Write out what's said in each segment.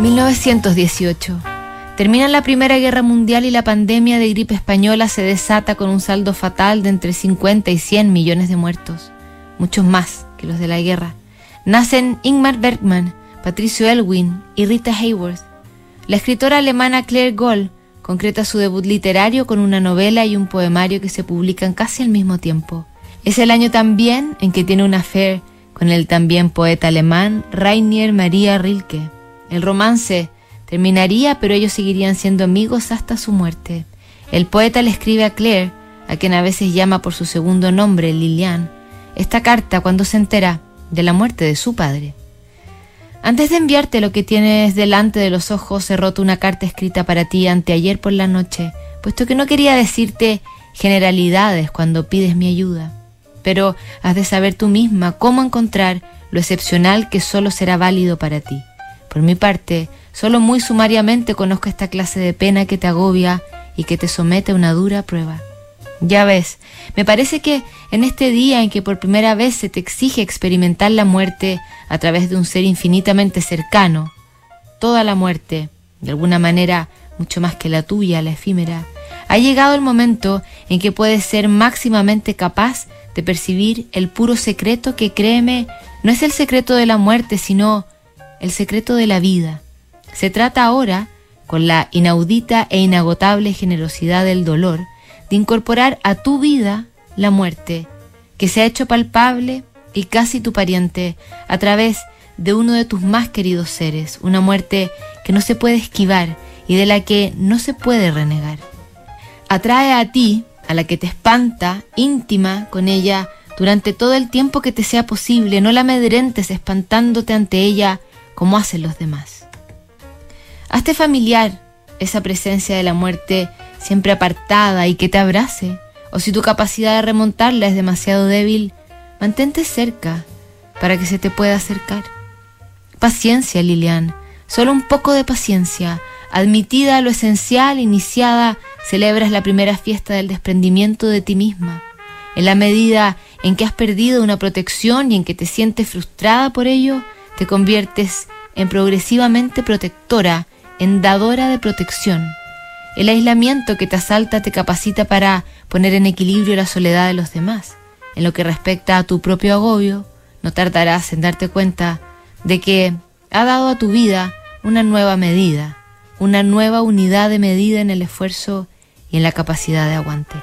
1918. Termina la Primera Guerra Mundial y la pandemia de gripe española se desata con un saldo fatal de entre 50 y 100 millones de muertos, muchos más que los de la guerra. Nacen Ingmar Bergman, Patricio Elwin y Rita Hayworth. La escritora alemana Claire Goll concreta su debut literario con una novela y un poemario que se publican casi al mismo tiempo. Es el año también en que tiene una affair con el también poeta alemán Rainier Maria Rilke. El romance terminaría, pero ellos seguirían siendo amigos hasta su muerte. El poeta le escribe a Claire, a quien a veces llama por su segundo nombre, Lilian, esta carta cuando se entera de la muerte de su padre. Antes de enviarte lo que tienes delante de los ojos, he roto una carta escrita para ti anteayer por la noche, puesto que no quería decirte generalidades cuando pides mi ayuda. Pero has de saber tú misma cómo encontrar lo excepcional que solo será válido para ti. Por mi parte, solo muy sumariamente conozco esta clase de pena que te agobia y que te somete a una dura prueba. Ya ves, me parece que en este día en que por primera vez se te exige experimentar la muerte a través de un ser infinitamente cercano, toda la muerte, de alguna manera mucho más que la tuya, la efímera, ha llegado el momento en que puedes ser máximamente capaz de percibir el puro secreto que, créeme, no es el secreto de la muerte, sino el secreto de la vida. Se trata ahora, con la inaudita e inagotable generosidad del dolor, de incorporar a tu vida la muerte, que se ha hecho palpable y casi tu pariente a través de uno de tus más queridos seres, una muerte que no se puede esquivar y de la que no se puede renegar. Atrae a ti, a la que te espanta, íntima con ella, durante todo el tiempo que te sea posible, no la amedrentes espantándote ante ella como hacen los demás. Hazte familiar esa presencia de la muerte siempre apartada y que te abrace, o si tu capacidad de remontarla es demasiado débil, mantente cerca para que se te pueda acercar. Paciencia, Lilian, solo un poco de paciencia. Admitida lo esencial, iniciada, celebras la primera fiesta del desprendimiento de ti misma. En la medida en que has perdido una protección y en que te sientes frustrada por ello, te conviertes en progresivamente protectora, en dadora de protección. El aislamiento que te asalta te capacita para poner en equilibrio la soledad de los demás. En lo que respecta a tu propio agobio, no tardarás en darte cuenta de que ha dado a tu vida una nueva medida, una nueva unidad de medida en el esfuerzo y en la capacidad de aguante.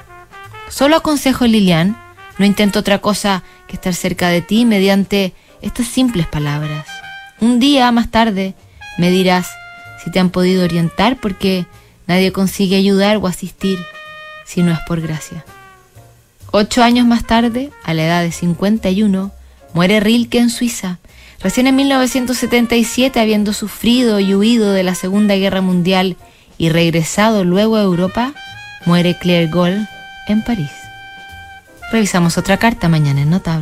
Solo aconsejo, Lilian, no intento otra cosa que estar cerca de ti mediante estas simples palabras. Un día más tarde me dirás si te han podido orientar porque nadie consigue ayudar o asistir si no es por gracia. Ocho años más tarde, a la edad de 51, muere Rilke en Suiza. Recién en 1977, habiendo sufrido y huido de la Segunda Guerra Mundial y regresado luego a Europa, muere Claire Goll en París. Revisamos otra carta mañana en Notable.